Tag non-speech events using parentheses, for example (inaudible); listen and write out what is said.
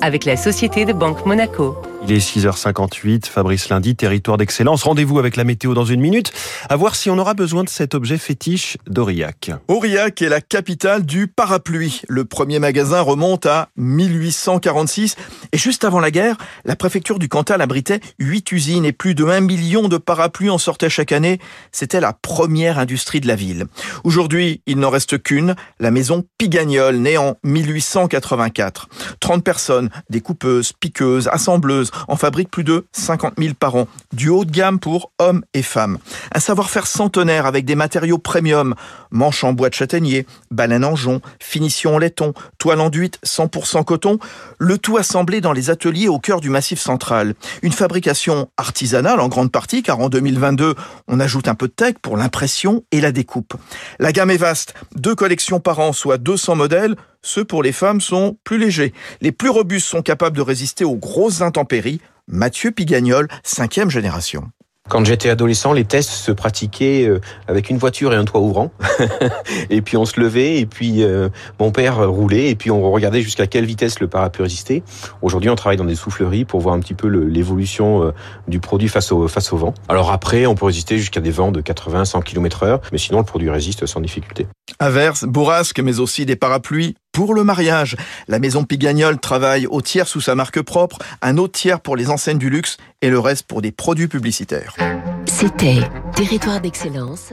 avec la Société de Banque Monaco. Il est 6h58, Fabrice Lundi, territoire d'excellence. Rendez-vous avec la météo dans une minute, à voir si on aura besoin de cet objet fétiche d'Aurillac. Aurillac est la capitale du parapluie. Le premier magasin remonte à 1846 et juste avant la guerre, la préfecture du Cantal abritait 8 usines et plus de 1 million de parapluies en sortaient chaque année. C'était la première industrie de la ville. Aujourd'hui, il n'en reste qu'une, la maison Pigagnol, née en 1884. 30 personnes, découpeuses, piqueuses, assembleuses, en fabriquent plus de 50 000 par an, du haut de gamme pour hommes et femmes. Un savoir-faire centenaire avec des matériaux premium, manches en bois de châtaignier, baleine en jonc, finition en laiton, toile enduite 100% coton, le tout assemblé dans les ateliers au cœur du massif central. Une fabrication artisanale en grande partie, car en 2022, on ajoute un peu de tech pour l'impression et la découpe. La gamme est vaste, deux collections par an, soit 200 modèles, ceux pour les femmes sont plus légers. Les plus robustes sont capables de résister aux grosses intempéries. Mathieu Pigagnol, cinquième génération. Quand j'étais adolescent, les tests se pratiquaient euh, avec une voiture et un toit ouvrant. (laughs) et puis on se levait, et puis euh, mon père roulait, et puis on regardait jusqu'à quelle vitesse le parapluie résistait. Aujourd'hui, on travaille dans des souffleries pour voir un petit peu l'évolution euh, du produit face au, face au vent. Alors après, on peut résister jusqu'à des vents de 80, 100 km heure, mais sinon le produit résiste sans difficulté. Averse, bourrasque, mais aussi des parapluies pour le mariage. La maison Pigagnol travaille au tiers sous sa marque propre, un autre tiers pour les enseignes du luxe et le reste pour des produits publicitaires. C'était Territoire d'excellence.